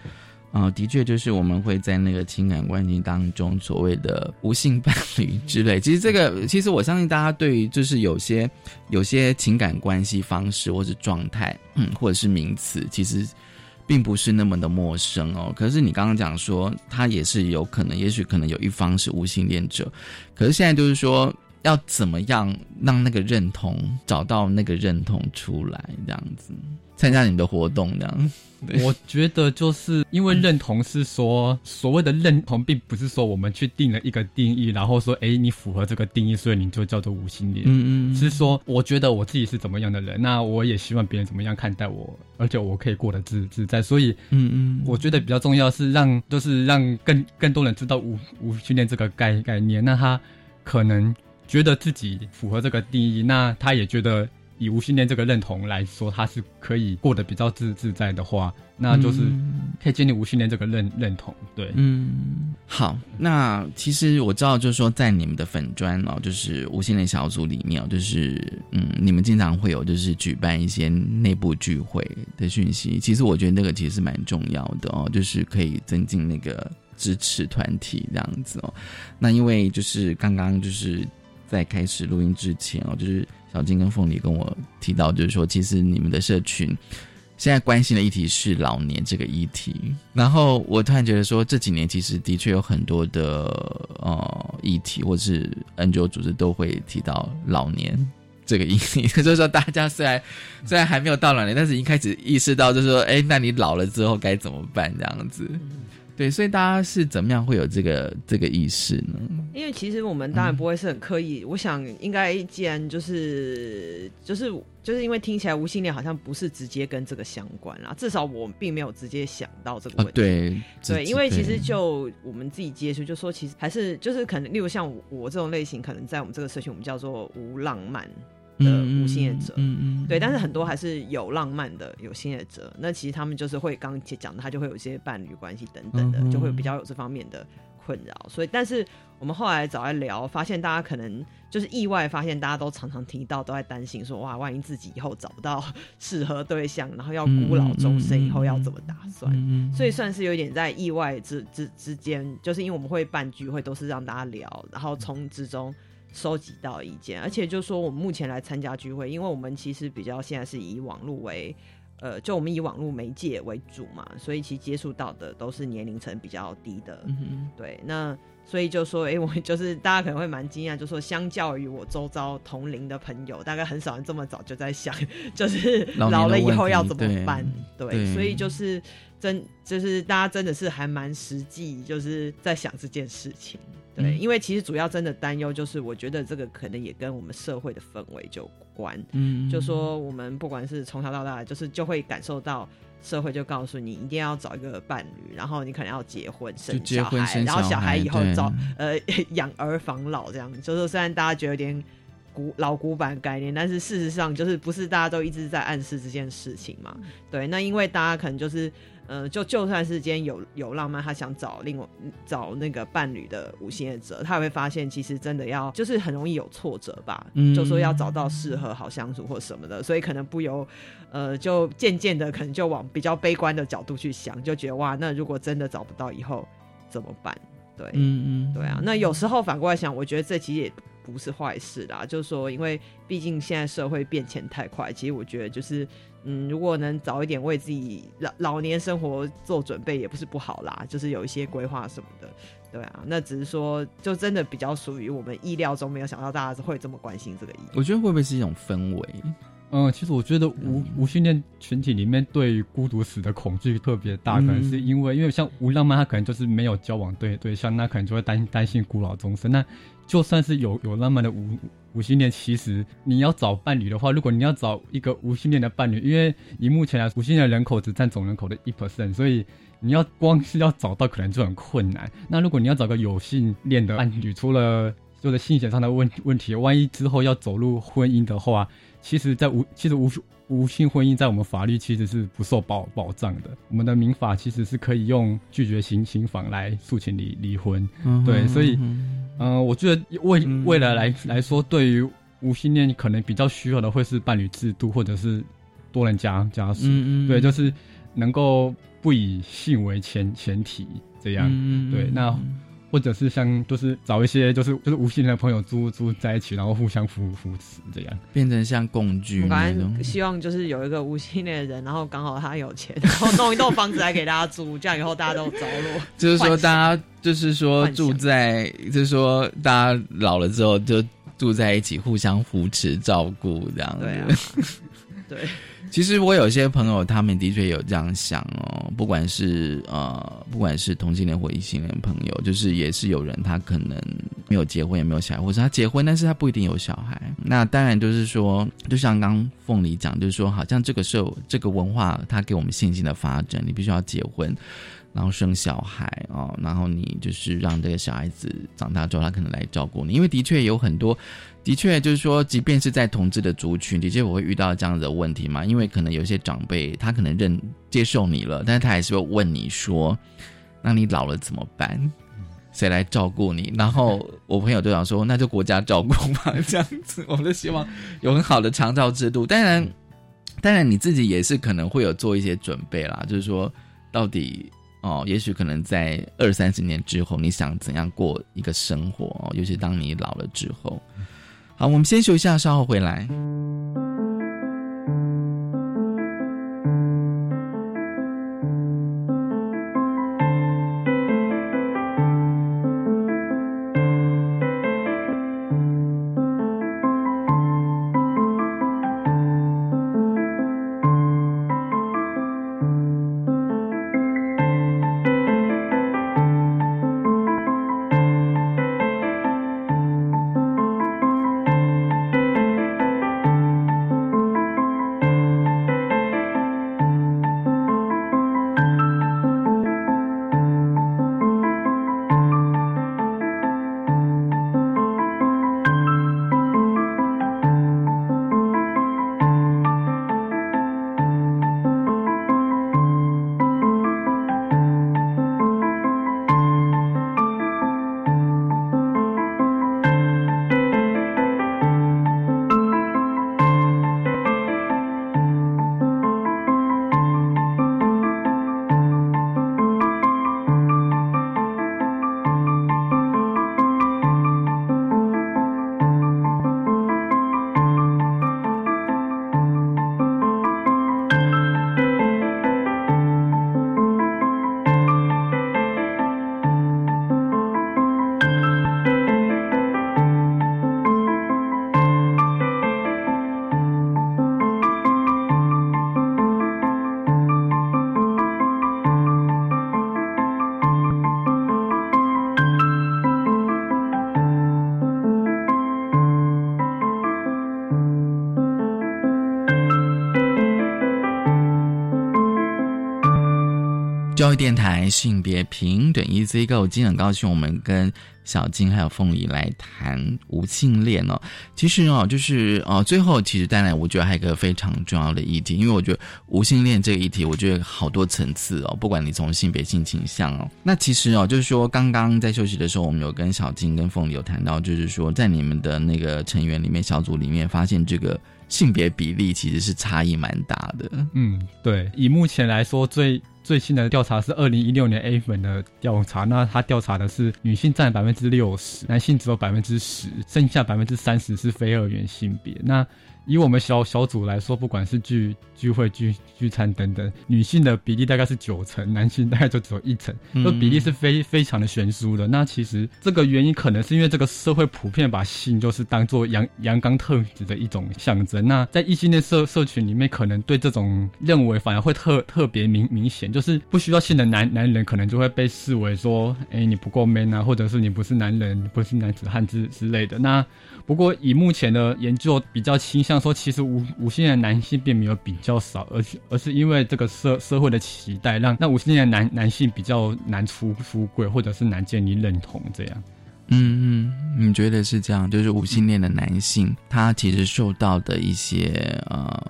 啊，的确就是我们会在那个情感关系当中所谓的无性伴侣之类。其实这个，其实我相信大家对于就是有些有些情感关系方式或者状态，嗯，或者是名词，其实并不是那么的陌生哦。可是你刚刚讲说，他也是有可能，也许可能有一方是无性恋者。可是现在就是说，要怎么样让那个认同找到那个认同出来，这样子参加你的活动，这样。我觉得就是因为认同是说，所谓的认同，并不是说我们去定了一个定义，然后说，哎，你符合这个定义，所以你就叫做无性恋。嗯嗯，是说，我觉得我自己是怎么样的人，那我也希望别人怎么样看待我，而且我可以过得自自在。所以，嗯嗯，我觉得比较重要是让，就是让更更多人知道无无性恋这个概概念。那他可能觉得自己符合这个定义，那他也觉得。以无性恋这个认同来说，他是可以过得比较自自在的话，那就是可以建立无性恋这个认认同。对，嗯，好，那其实我知道，就是说在你们的粉砖哦，就是无性恋小组里面哦，就是嗯，你们经常会有就是举办一些内部聚会的讯息。其实我觉得那个其实蛮重要的哦，就是可以增进那个支持团体这样子哦。那因为就是刚刚就是在开始录音之前哦，就是。小金跟凤梨跟我提到，就是说，其实你们的社群现在关心的议题是老年这个议题。然后我突然觉得说，这几年其实的确有很多的呃议题，或是 NGO 组织都会提到老年这个议题。所 以说，大家虽然虽然还没有到老年，但是已经开始意识到，就是说，哎，那你老了之后该怎么办？这样子。对，所以大家是怎么样会有这个这个意识呢？因为其实我们当然不会是很刻意。我想应该既然就是就是就是因为听起来无性恋好像不是直接跟这个相关啦，至少我并没有直接想到这个问题。对对，因为其实就我们自己接触，就说其实还是就是可能，例如像我这种类型，可能在我们这个社群，我们叫做无浪漫。的无性恋者，嗯嗯，对，但是很多还是有浪漫的有性恋者，那其实他们就是会刚讲的，他就会有一些伴侣关系等等的，就会比较有这方面的困扰。所以，但是我们后来找来聊，发现大家可能就是意外发现，大家都常常提到，都在担心说，哇，万一自己以后找不到 适合对象，然后要孤老终生，以后要怎么打算？所以算是有点在意外之之之间，就是因为我们会办聚会，都是让大家聊，然后从之中。收集到意见，而且就说我们目前来参加聚会，因为我们其实比较现在是以网络为呃，就我们以网络媒介为主嘛，所以其实接触到的都是年龄层比较低的。对，那所以就说，哎，我就是大家可能会蛮惊讶，就说相较于我周遭同龄的朋友，大概很少人这么早就在想，就是老了以后要怎么办？对，所以就是真就是大家真的是还蛮实际，就是在想这件事情。对，因为其实主要真的担忧就是，我觉得这个可能也跟我们社会的氛围有关。嗯，就说我们不管是从小到大，就是就会感受到社会就告诉你一定要找一个伴侣，然后你可能要结婚生小孩，然后小孩以后找呃养儿防老这样。就是虽然大家觉得有点古老古板概念，但是事实上就是不是大家都一直在暗示这件事情嘛？对，那因为大家可能就是。嗯，就就算是今天有有浪漫，他想找另外找那个伴侣的无限者，他也会发现其实真的要就是很容易有挫折吧，嗯就说要找到适合好相处或什么的，所以可能不由呃就渐渐的可能就往比较悲观的角度去想，就觉得哇，那如果真的找不到以后怎么办？对，嗯嗯，对啊，那有时候反过来想，我觉得这其实也不是坏事啦，就是说因为毕竟现在社会变迁太快，其实我觉得就是。嗯，如果能早一点为自己老老年生活做准备，也不是不好啦。就是有一些规划什么的，对啊。那只是说，就真的比较属于我们意料中，没有想到大家会这么关心这个议题。我觉得会不会是一种氛围？嗯，其实我觉得无无训练群体里面对孤独死的恐惧特别大，可能是因为因为像无浪漫，他可能就是没有交往对对象，那可能就会担担心孤老终生。那就算是有有浪漫的无。无性恋其实你要找伴侣的话，如果你要找一个无性恋的伴侣，因为以目前来无性恋人口只占总人口的一 percent，所以你要光是要找到可能就很困难。那如果你要找个有性恋的伴侣，除了就是性学上的问问题，万一之后要走入婚姻的话，其实，在无其实无无性婚姻在我们法律其实是不受保保障的。我们的民法其实是可以用拒绝刑刑房来诉请离离婚，对，所以。嗯，我觉得未未来来来说，对于无性恋可能比较需要的会是伴侣制度，或者是多人家家属，对，就是能够不以性为前前提这样，对，那。或者是像，就是找一些，就是就是无性的朋友住住在一起，然后互相扶扶持，这样变成像共居那种。希望就是有一个无性恋的人，然后刚好他有钱，然后弄一栋房子来给大家住，这样以后大家都着落。就是说，大家就是说住在，就是说大家老了之后就住在一起，互相扶持照顾这样子。对。其实我有些朋友，他们的确有这样想哦，不管是呃，不管是同性恋或异性恋朋友，就是也是有人他可能没有结婚也没有小孩，或者他结婚，但是他不一定有小孩。那当然就是说，就像刚凤梨讲，就是说，好像这个社这个文化，它给我们信心的发展，你必须要结婚，然后生小孩哦，然后你就是让这个小孩子长大之后，他可能来照顾你，因为的确有很多。的确，就是说，即便是在同志的族群，的确我会遇到这样的问题嘛。因为可能有些长辈他可能认接受你了，但是他还是会问你说：“那你老了怎么办？谁来照顾你？”然后我朋友就想说：“那就国家照顾嘛，这样子。”我们就希望有很好的长照制度。当然，当然你自己也是可能会有做一些准备啦。就是说，到底哦，也许可能在二三十年之后，你想怎样过一个生活哦？尤其当你老了之后。好，我们先休息一下，稍后回来。教育电台性别平等 Easy Go，今天很高兴我们跟小金还有凤梨来谈无性恋哦。其实哦，就是哦，最后其实带来我觉得还有一个非常重要的议题，因为我觉得无性恋这个议题，我觉得好多层次哦。不管你从性别性倾向哦，那其实哦，就是说刚刚在休息的时候，我们有跟小金跟凤梨有谈到，就是说在你们的那个成员里面小组里面发现这个。性别比例其实是差异蛮大的。嗯，对，以目前来说，最最新的调查是二零一六年 A 粉的调查，那他调查的是女性占百分之六十，男性只有百分之十，剩下百分之三十是非二元性别。那以我们小小组来说，不管是聚聚会、聚聚餐等等，女性的比例大概是九成，男性大概就只有一成，这比例是非非常的悬殊的。那其实这个原因可能是因为这个社会普遍把性就是当做阳阳刚特质的一种象征。那在异性恋社社群里面，可能对这种认为反而会特特别明明显，就是不需要性的男男人可能就会被视为说，哎，你不够 man 啊，或者是你不是男人，不是男子汉之之类的。那不过以目前的研究比较倾向。说其实无无性恋男性并没有比较少，而是而是因为这个社社会的期待，让那无性恋男男性比较难出出柜，或者是难建立认同这样。嗯嗯，你觉得是这样？就是无性恋的男性，他其实受到的一些呃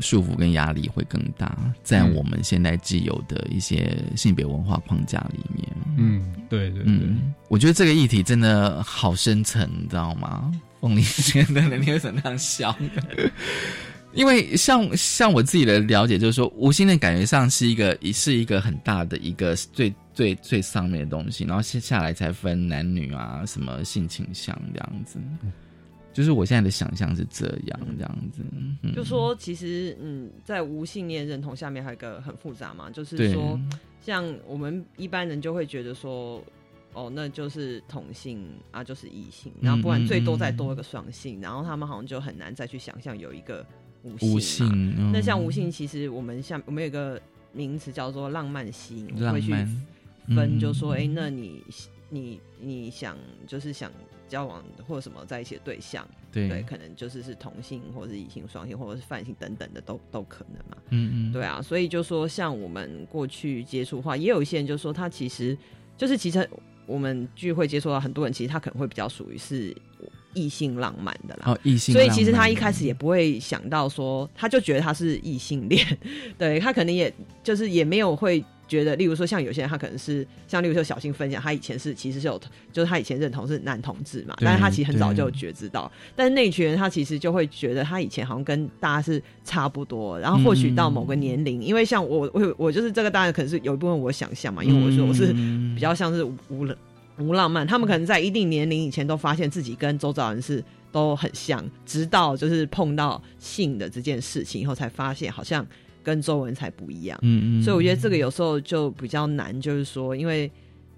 束缚跟压力会更大，在我们现在既有的一些性别文化框架里面。嗯，对对对，我觉得这个议题真的好深层，你知道吗？凤梨觉得你为什么那样笑？因为像像我自己的了解，就是说无心恋感觉上是一个是一个很大的一个最最最上面的东西，然后接下来才分男女啊，什么性倾向这样子。就是我现在的想象是这样这样子。就说其实嗯，在无性恋认同下面还有一个很复杂嘛，就是说像我们一般人就会觉得说。哦，那就是同性啊，就是异性，然后不然最多再多一个双性，然后他们好像就很难再去想象有一个无性。那像无性，其实我们像我们有个名词叫做浪漫吸引，会去分，就说哎，那你你你想就是想交往或者什么在一起的对象，对，可能就是是同性或者是异性、双性或者是泛性等等的都都可能嘛。嗯嗯，对啊，所以就说像我们过去接触的话，也有一些人就说他其实就是其实。我们聚会接触到很多人，其实他可能会比较属于是异性浪漫的啦。哦，异性，所以其实他一开始也不会想到说，他就觉得他是异性恋，对他可能也就是也没有会。觉得，例如说，像有些人他可能是像，例如说小新分享，他以前是其实是有，就是他以前认同是男同志嘛，但是他其实很早就觉知到，但是那群人他其实就会觉得他以前好像跟大家是差不多，然后或许到某个年龄，因为像我我我就是这个当然可能是有一部分我想象嘛，因为我说我是比较像是无冷无浪漫，他们可能在一定年龄以前都发现自己跟周遭人是都很像，直到就是碰到性的这件事情以后才发现好像。跟中文才不一样，嗯嗯，所以我觉得这个有时候就比较难，就是说，因为，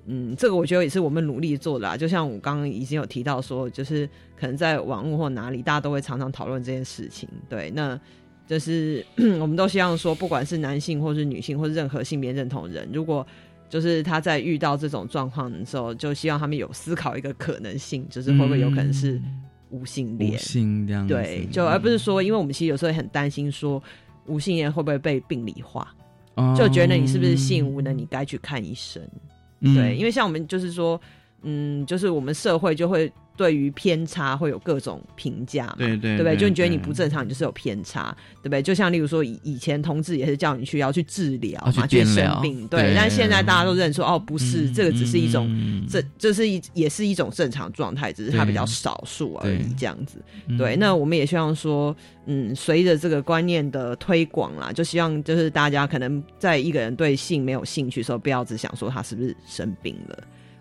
嗯，这个我觉得也是我们努力做的啊。就像我刚刚已经有提到说，就是可能在网络或哪里，大家都会常常讨论这件事情。对，那就是 我们都希望说，不管是男性或是女性或是任何性别认同人，如果就是他在遇到这种状况的时候，就希望他们有思考一个可能性，就是会不会有可能是无性恋，性恋，对，就而不是说，因为我们其实有时候很担心说。无性恋会不会被病理化？就觉得你是不是性无能，你该去看医生。对，因为像我们就是说，嗯，就是我们社会就会。对于偏差会有各种评价嘛？对对，对不对？就你觉得你不正常，你就是有偏差，对不对？就像例如说，以以前同志也是叫你去要去治疗嘛，去生病，对。但现在大家都认说，哦，不是，这个只是一种，这这是一也是一种正常状态，只是它比较少数而已，这样子。对，那我们也希望说，嗯，随着这个观念的推广啦，就希望就是大家可能在一个人对性没有兴趣的时候，不要只想说他是不是生病了。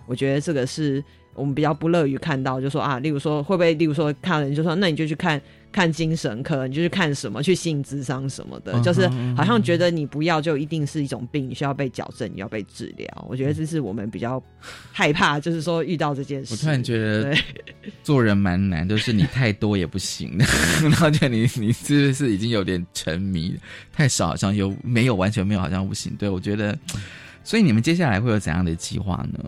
我觉得这个是。我们比较不乐于看到，就说啊，例如说会不会，例如说看人就说，那你就去看看精神科，你就去看什么，去性智商什么的，就是好像觉得你不要就一定是一种病，你需要被矫正，你要被治疗。我觉得这是我们比较害怕，就是说遇到这件事。我突然觉得做人蛮难，就是你太多也不行，然后就你你是不是已经有点沉迷，太少好像又没有完全没有好像不行。对我觉得，所以你们接下来会有怎样的计划呢？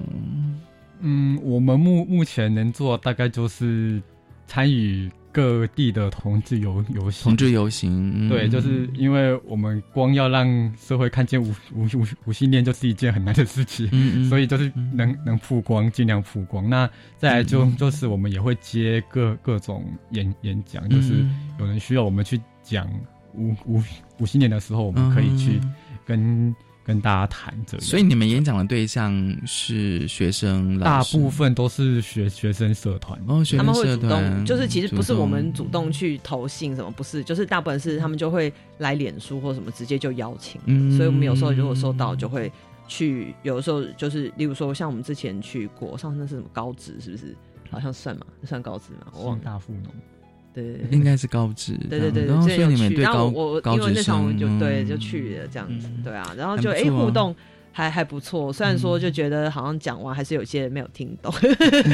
嗯，我们目目前能做大概就是参与各地的同志游游行，同志游行，对，就是因为我们光要让社会看见无无无无性恋，就是一件很难的事情，嗯所以就是能能曝光，尽量曝光。那再来就就是我们也会接各各种演演讲，就是有人需要我们去讲无无无性恋的时候，我们可以去跟。跟大家谈着，所以你们演讲的对象是学生，大部分都是学学生社团。哦，他们会主动，就是其实不是我们主动去投信什么，不是，就是大部分是他们就会来脸书或什么直接就邀请，所以我们有时候如果收到就会去，有的时候就是例如说像我们之前去过，上次那是什么高职是不是？好像算嘛，算高职嘛，我忘大富农。对，应该是高职。对对对，然后所以你们对高高职生就对就去了这样子，对啊，然后就哎互动还还不错，虽然说就觉得好像讲完还是有些人没有听懂。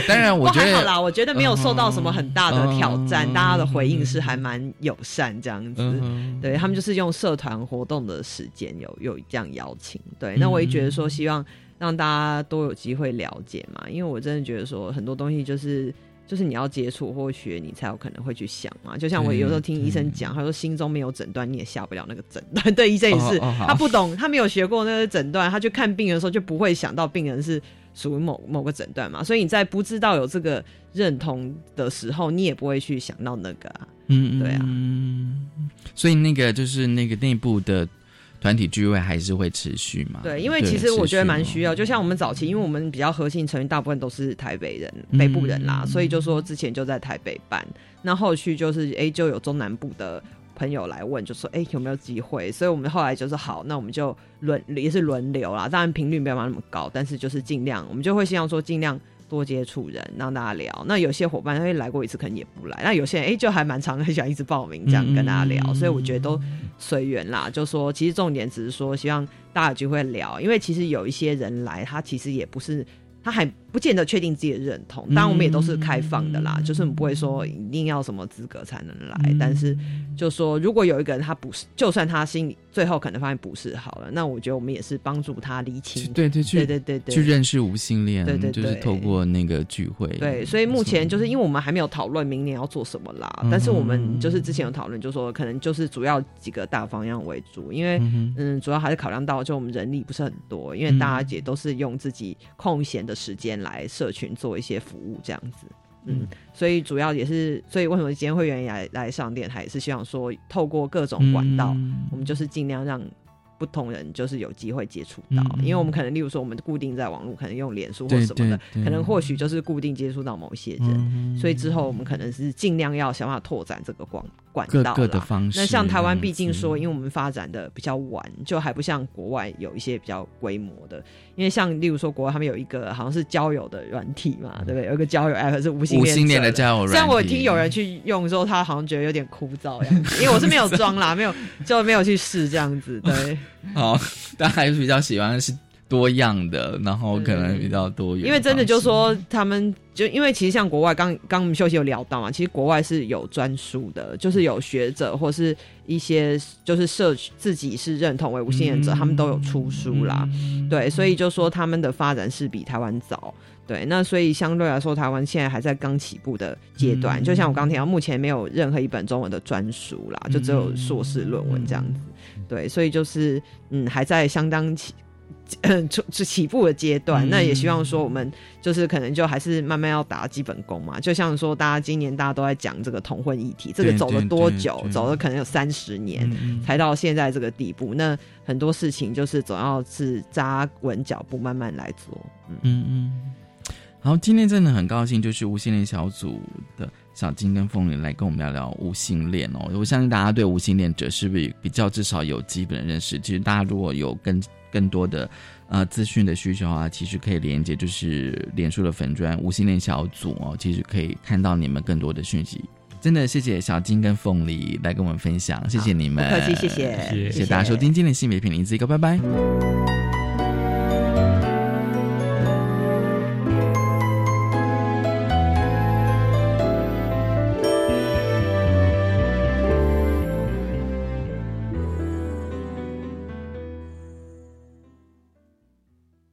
当然 我觉得好啦，我觉得没有受到什么很大的挑战，大家的回应是还蛮友善这样子。对他们就是用社团活动的时间有有这样邀请，对，那我也觉得说希望让大家都有机会了解嘛，因为我真的觉得说很多东西就是。就是你要接触或学，你才有可能会去想嘛。就像我有时候听医生讲，他说心中没有诊断，你也下不了那个诊断。对，医生也是，他不懂，他没有学过那个诊断，他去看病人的时候就不会想到病人是属于某某个诊断嘛。所以你在不知道有这个认同的时候，你也不会去想到那个啊。嗯，对啊。所以那个就是那个内部的。团体聚会还是会持续嘛？对，因为其实我觉得蛮需要。就像我们早期，因为我们比较核心成员大部分都是台北人、北部人啦，所以就说之前就在台北办。那后续就是哎，就有中南部的朋友来问，就说哎有没有机会？所以我们后来就是好，那我们就轮也是轮流啦。当然频率没有那么高，但是就是尽量，我们就会希望说尽量。多接触人，让大家聊。那有些伙伴他会来过一次，可能也不来。那有些人哎，就还蛮常很想一直报名这样跟大家聊。所以我觉得都随缘啦。就说其实重点只是说，希望大家就会聊，因为其实有一些人来，他其实也不是。他还不见得确定自己的认同，当然我们也都是开放的啦，就是我们不会说一定要什么资格才能来，但是就说如果有一个人他不是，就算他心里最后可能发现不是好了，那我觉得我们也是帮助他理清，对对对对对对，去认识无性恋，对对，就是透过那个聚会，对，所以目前就是因为我们还没有讨论明年要做什么啦，但是我们就是之前有讨论，就说可能就是主要几个大方向为主，因为嗯，主要还是考量到就我们人力不是很多，因为大家也都是用自己空闲的。时间来社群做一些服务，这样子，嗯，所以主要也是，所以为什么今天会员来来上电台，也是希望说透过各种管道，我们就是尽量让。不同人就是有机会接触到，因为我们可能，例如说，我们固定在网络，可能用脸书或什么的，可能或许就是固定接触到某一些人，所以之后我们可能是尽量要想办法拓展这个管管道的方式。那像台湾，毕竟说，因为我们发展的比较晚，就还不像国外有一些比较规模的。因为像例如说，国外他们有一个好像是交友的软体嘛，对不对？有一个交友 app 是无性恋的交友软体。虽然我听有人去用之后，他好像觉得有点枯燥，因为我是没有装啦，没有就没有去试这样子，对。好，但还是比较喜欢是多样的，然后可能比较多元。因为真的就说他们就因为其实像国外，刚刚我们休息有聊到嘛，其实国外是有专书的，就是有学者或是一些就是社自己是认同为无性恋者，他们都有出书啦。对，所以就说他们的发展是比台湾早。对，那所以相对来说，台湾现在还在刚起步的阶段。就像我刚提到，目前没有任何一本中文的专书啦，就只有硕士论文这样子。对，所以就是嗯，还在相当起嗯起起步的阶段。那也希望说，我们就是可能就还是慢慢要打基本功嘛。就像说，大家今年大家都在讲这个同婚议题，这个走了多久？走了可能有三十年才到现在这个地步。那很多事情就是总要是扎稳脚步，慢慢来做。嗯嗯。好，今天真的很高兴，就是无性恋小组的。小金跟凤玲来跟我们聊聊无性恋哦，我相信大家对无性恋者是不是比较至少有基本的认识？其实大家如果有更更多的呃资讯的需求啊，其实可以连接就是脸书的粉砖无性恋小组哦，其实可以看到你们更多的讯息。真的谢谢小金跟凤梨来跟我们分享，谢谢你们，客气，谢谢，谢谢大家收听今天的性别评论，一个拜拜。